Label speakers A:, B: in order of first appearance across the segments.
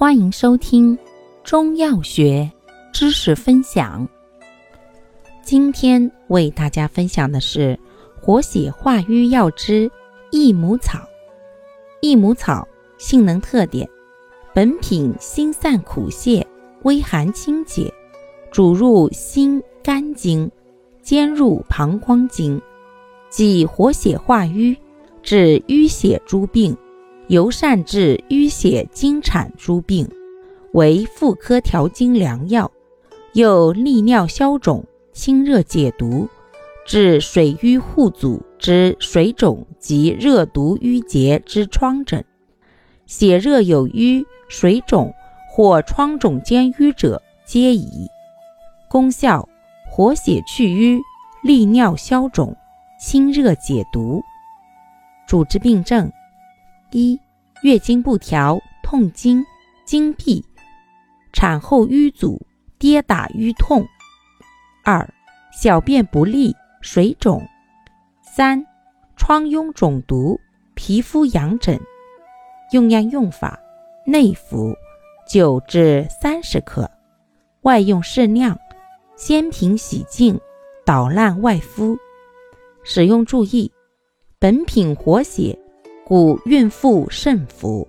A: 欢迎收听中药学知识分享。今天为大家分享的是活血化瘀药之益母草。益母草性能特点：本品辛散苦泄，微寒清解，主入心肝经，兼入膀胱经，即活血化瘀，治淤血诸病。尤善治淤血经产诸病，为妇科调经良药，又利尿消肿、清热解毒，治水瘀互阻之水肿及热毒瘀结之疮疹，血热有瘀、水肿或疮肿兼瘀者皆宜。功效：活血去瘀，利尿消肿，清热解毒。主治病症。一、月经不调、痛经、经闭；产后瘀阻、跌打瘀痛。二、小便不利、水肿。三、疮痈肿毒、皮肤痒疹。用量用法：内服，九至三十克；外用适量，先平洗净，捣烂外敷。使用注意：本品活血。故孕妇慎服。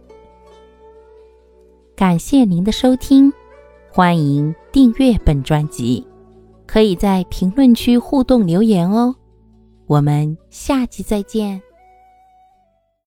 A: 感谢您的收听，欢迎订阅本专辑，可以在评论区互动留言哦。我们下期再见。